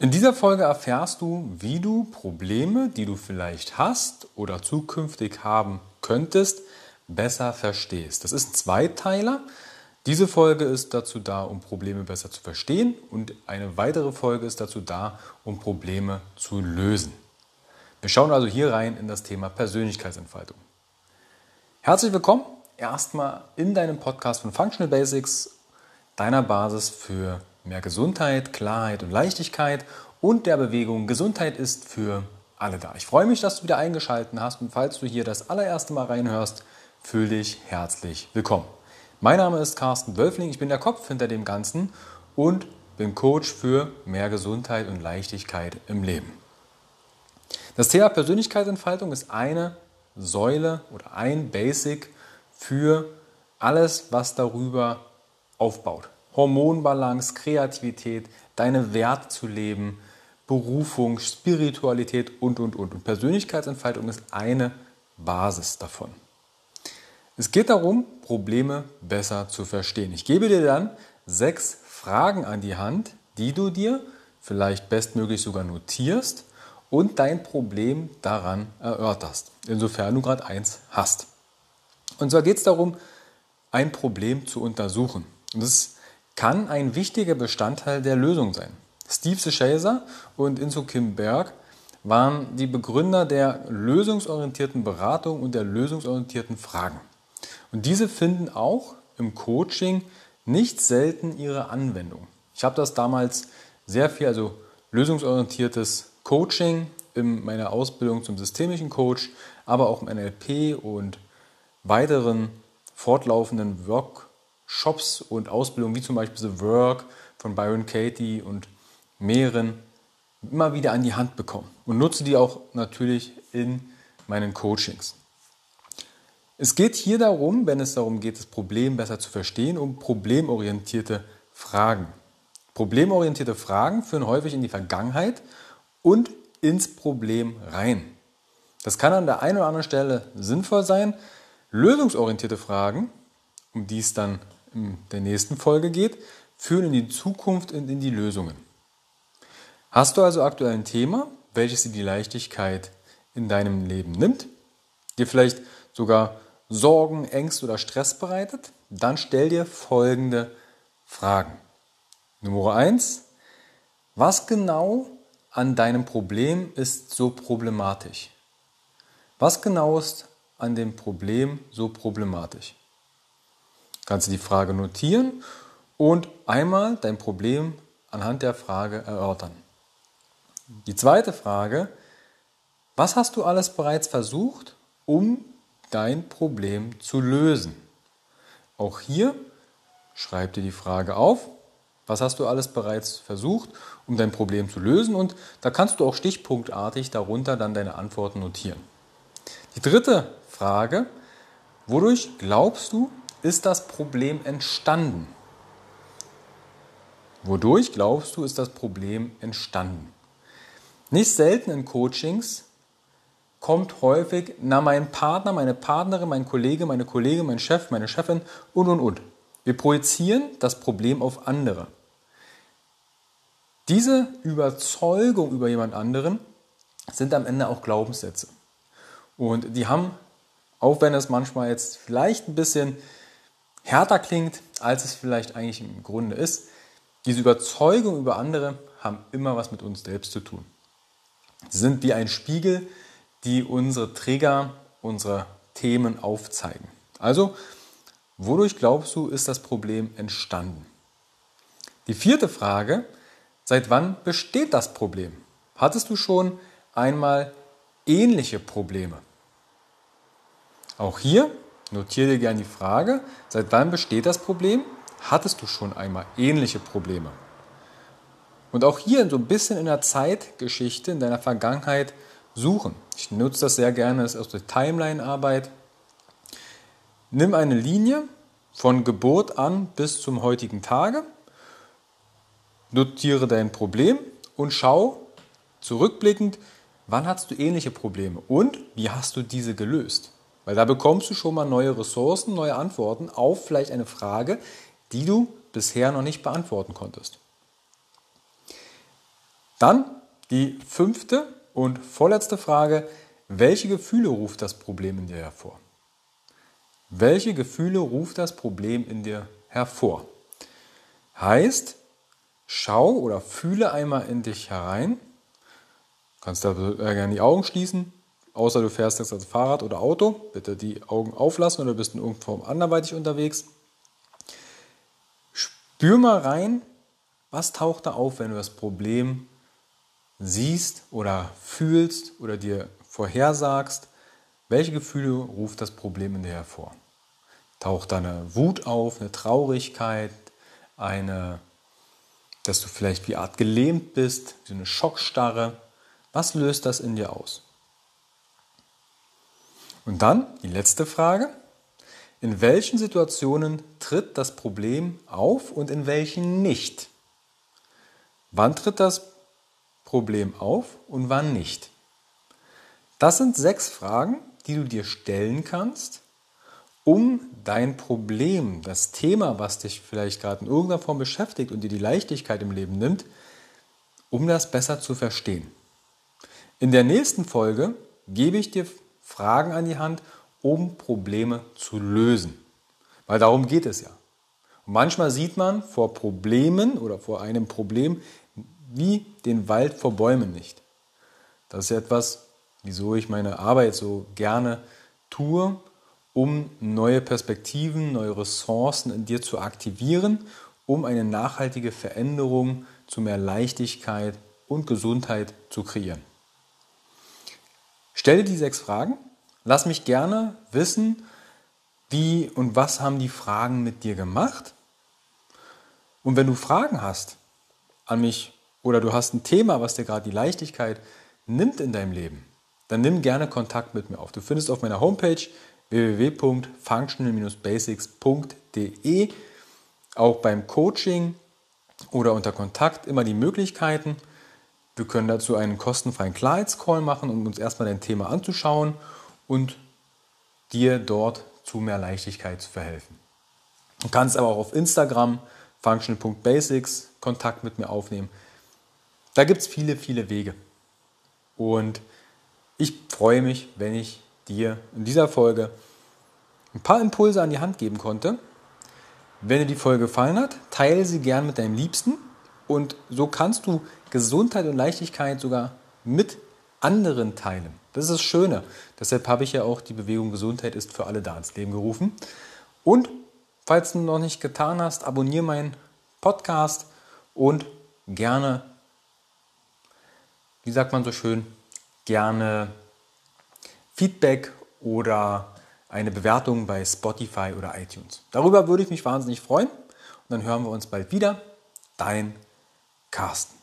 In dieser Folge erfährst du, wie du Probleme, die du vielleicht hast oder zukünftig haben könntest, besser verstehst. Das ist ein Zweiteiler. Diese Folge ist dazu da, um Probleme besser zu verstehen und eine weitere Folge ist dazu da, um Probleme zu lösen. Wir schauen also hier rein in das Thema Persönlichkeitsentfaltung. Herzlich willkommen erstmal in deinem Podcast von Functional Basics, deiner Basis für mehr Gesundheit, Klarheit und Leichtigkeit und der Bewegung. Gesundheit ist für alle da. Ich freue mich, dass du wieder eingeschaltet hast und falls du hier das allererste Mal reinhörst, fühl dich herzlich willkommen. Mein Name ist Carsten Wölfling, ich bin der Kopf hinter dem Ganzen und bin Coach für mehr Gesundheit und Leichtigkeit im Leben. Das Thema Persönlichkeitsentfaltung ist eine Säule oder ein Basic für alles, was darüber aufbaut. Hormonbalance, Kreativität, deine Werte zu leben, Berufung, Spiritualität und, und, und. Und Persönlichkeitsentfaltung ist eine Basis davon. Es geht darum, Probleme besser zu verstehen. Ich gebe dir dann sechs Fragen an die Hand, die du dir vielleicht bestmöglich sogar notierst und dein Problem daran erörterst, insofern du gerade eins hast. Und zwar geht es darum, ein Problem zu untersuchen. Und das kann ein wichtiger Bestandteil der Lösung sein. Steve Schaeser und Inso Kim Berg waren die Begründer der lösungsorientierten Beratung und der lösungsorientierten Fragen. Und diese finden auch im Coaching nicht selten ihre Anwendung. Ich habe das damals sehr viel, also lösungsorientiertes Coaching in meiner Ausbildung zum systemischen Coach, aber auch im NLP und weiteren fortlaufenden Work Shops und Ausbildungen, wie zum Beispiel The Work von Byron Katie und mehreren, immer wieder an die Hand bekommen und nutze die auch natürlich in meinen Coachings. Es geht hier darum, wenn es darum geht, das Problem besser zu verstehen, um problemorientierte Fragen. Problemorientierte Fragen führen häufig in die Vergangenheit und ins Problem rein. Das kann an der einen oder anderen Stelle sinnvoll sein. Lösungsorientierte Fragen, um die es dann in der nächsten Folge geht, führen in die Zukunft und in die Lösungen. Hast du also aktuell ein Thema, welches dir die Leichtigkeit in deinem Leben nimmt, dir vielleicht sogar Sorgen, Ängste oder Stress bereitet, dann stell dir folgende Fragen. Nummer eins: Was genau an deinem Problem ist so problematisch? Was genau ist an dem Problem so problematisch? Kannst du die Frage notieren und einmal dein Problem anhand der Frage erörtern. Die zweite Frage, was hast du alles bereits versucht, um dein Problem zu lösen? Auch hier schreib dir die Frage auf, was hast du alles bereits versucht, um dein Problem zu lösen und da kannst du auch stichpunktartig darunter dann deine Antworten notieren. Die dritte Frage, wodurch glaubst du, ist das Problem entstanden? Wodurch glaubst du, ist das Problem entstanden? Nicht selten in Coachings kommt häufig, na, mein Partner, meine Partnerin, mein Kollege, meine Kollegin, mein Chef, meine Chefin und, und, und. Wir projizieren das Problem auf andere. Diese Überzeugung über jemand anderen sind am Ende auch Glaubenssätze. Und die haben, auch wenn es manchmal jetzt vielleicht ein bisschen härter klingt, als es vielleicht eigentlich im Grunde ist. Diese Überzeugung über andere haben immer was mit uns selbst zu tun. Sie sind wie ein Spiegel, die unsere Trigger, unsere Themen aufzeigen. Also, wodurch glaubst du, ist das Problem entstanden? Die vierte Frage, seit wann besteht das Problem? Hattest du schon einmal ähnliche Probleme? Auch hier Notiere dir gerne die Frage, seit wann besteht das Problem? Hattest du schon einmal ähnliche Probleme? Und auch hier so ein bisschen in der Zeitgeschichte, in deiner Vergangenheit suchen. Ich nutze das sehr gerne, das ist aus der Timeline-Arbeit. Nimm eine Linie von Geburt an bis zum heutigen Tage, notiere dein Problem und schau zurückblickend, wann hast du ähnliche Probleme und wie hast du diese gelöst. Weil da bekommst du schon mal neue Ressourcen, neue Antworten auf vielleicht eine Frage, die du bisher noch nicht beantworten konntest. Dann die fünfte und vorletzte Frage. Welche Gefühle ruft das Problem in dir hervor? Welche Gefühle ruft das Problem in dir hervor? Heißt, schau oder fühle einmal in dich herein. Du kannst da gerne die Augen schließen, außer du fährst jetzt als Fahrrad oder Auto. Bitte die Augen auflassen oder bist in irgendeiner Form anderweitig unterwegs. Spür mal rein, was taucht da auf, wenn du das Problem siehst oder fühlst oder dir vorhersagst. Welche Gefühle ruft das Problem in dir hervor? Taucht da eine Wut auf, eine Traurigkeit, eine, dass du vielleicht wie Art gelähmt bist, so eine Schockstarre. Was löst das in dir aus? Und dann die letzte Frage. In welchen Situationen tritt das Problem auf und in welchen nicht? Wann tritt das Problem auf und wann nicht? Das sind sechs Fragen, die du dir stellen kannst, um dein Problem, das Thema, was dich vielleicht gerade in irgendeiner Form beschäftigt und dir die Leichtigkeit im Leben nimmt, um das besser zu verstehen. In der nächsten Folge gebe ich dir Fragen an die Hand, um Probleme zu lösen. Weil darum geht es ja. Und manchmal sieht man vor Problemen oder vor einem Problem wie den Wald vor Bäumen nicht. Das ist etwas, wieso ich meine Arbeit so gerne tue, um neue Perspektiven, neue Ressourcen in dir zu aktivieren, um eine nachhaltige Veränderung zu mehr Leichtigkeit und Gesundheit zu kreieren. Stelle die sechs Fragen. Lass mich gerne wissen, wie und was haben die Fragen mit dir gemacht. Und wenn du Fragen hast an mich oder du hast ein Thema, was dir gerade die Leichtigkeit nimmt in deinem Leben, dann nimm gerne Kontakt mit mir auf. Du findest auf meiner Homepage www.functional-basics.de. Auch beim Coaching oder unter Kontakt immer die Möglichkeiten. Wir können dazu einen kostenfreien Klarheitscall machen, um uns erstmal dein Thema anzuschauen und dir dort zu mehr Leichtigkeit zu verhelfen. Du kannst aber auch auf Instagram functional.basics Kontakt mit mir aufnehmen. Da gibt es viele, viele Wege. Und ich freue mich, wenn ich dir in dieser Folge ein paar Impulse an die Hand geben konnte. Wenn dir die Folge gefallen hat, teile sie gern mit deinem Liebsten und so kannst du Gesundheit und Leichtigkeit sogar mit anderen teilen. Das ist das Schöne. Deshalb habe ich ja auch die Bewegung Gesundheit ist für alle da ins Leben gerufen. Und falls du noch nicht getan hast, abonniere meinen Podcast und gerne, wie sagt man so schön, gerne Feedback oder eine Bewertung bei Spotify oder iTunes. Darüber würde ich mich wahnsinnig freuen. Und dann hören wir uns bald wieder. Dein Carsten.